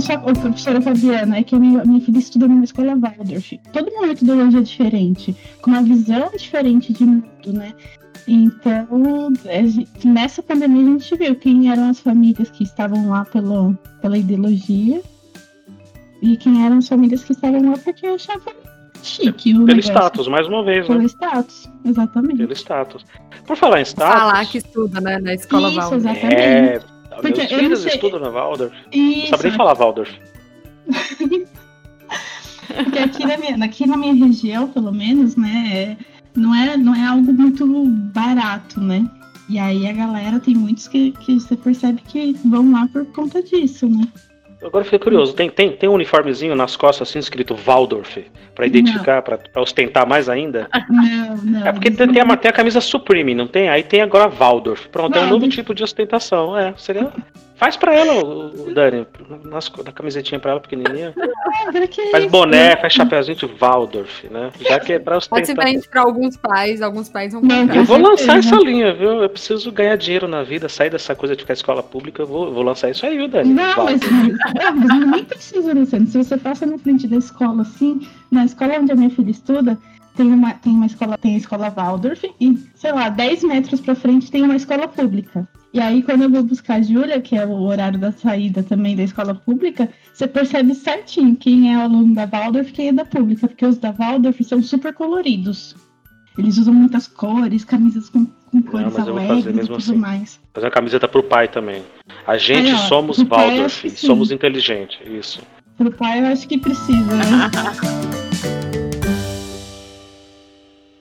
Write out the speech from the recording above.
só, ô, professora Fabiana, é que a minha, minha filha estuda numa escola Waldorf. Todo uma metodologia diferente, com uma visão diferente de mundo, né? Então, nessa pandemia a gente viu quem eram as famílias que estavam lá pela, pela ideologia e quem eram as famílias que estavam lá porque achavam chique. Pelo negócio. status, mais uma vez, Pelo né? Pelo status, exatamente. Pelo status. Por falar em status. Falar que estuda, né? Na escola Isso, Waldorf. exatamente. É, porque meus filhos estudam na Waldorf. Isso. Não sabe nem falar Waldorf. porque aqui na, minha, aqui na minha região, pelo menos, né? Não é, não é algo muito barato, né? E aí a galera tem muitos que, que você percebe que vão lá por conta disso, né? Agora fiquei curioso, tem, tem, tem um uniformezinho nas costas assim escrito Waldorf, para identificar, para ostentar mais ainda? Não, não. É porque tem, tem, a, tem a camisa Supreme, não tem? Aí tem agora Waldorf. Pronto, é um novo tipo de ostentação. É, seria. Faz pra ela, o, Dani, nas, na camisetinha pra ela pequenininha. faz boné, faz chapéuzinho de Waldorf, né? Já que é pra ostentar. Pode ser frente pra alguns pais, alguns pais vão comprar. Eu vou lançar essa linha, viu? Eu preciso ganhar dinheiro na vida, sair dessa coisa de ficar escola pública, eu vou, vou lançar isso aí, viu, Dani? Não, mas, não, nem precisa, Luciano. Se você passa na frente da escola assim, na escola onde a minha filha estuda, tem uma, tem uma escola, tem a escola Waldorf e, sei lá, 10 metros pra frente tem uma escola pública. E aí, quando eu vou buscar a Júlia, que é o horário da saída também da escola pública, você percebe certinho quem é o aluno da Waldorf e quem é da pública, porque os da Waldorf são super coloridos. Eles usam muitas cores, camisas com, com cores Não, alegres e tudo assim. mais. Fazer uma camiseta pro pai também. A gente aí, ó, somos Waldorf, somos inteligentes, isso. Pro pai eu acho que precisa, né?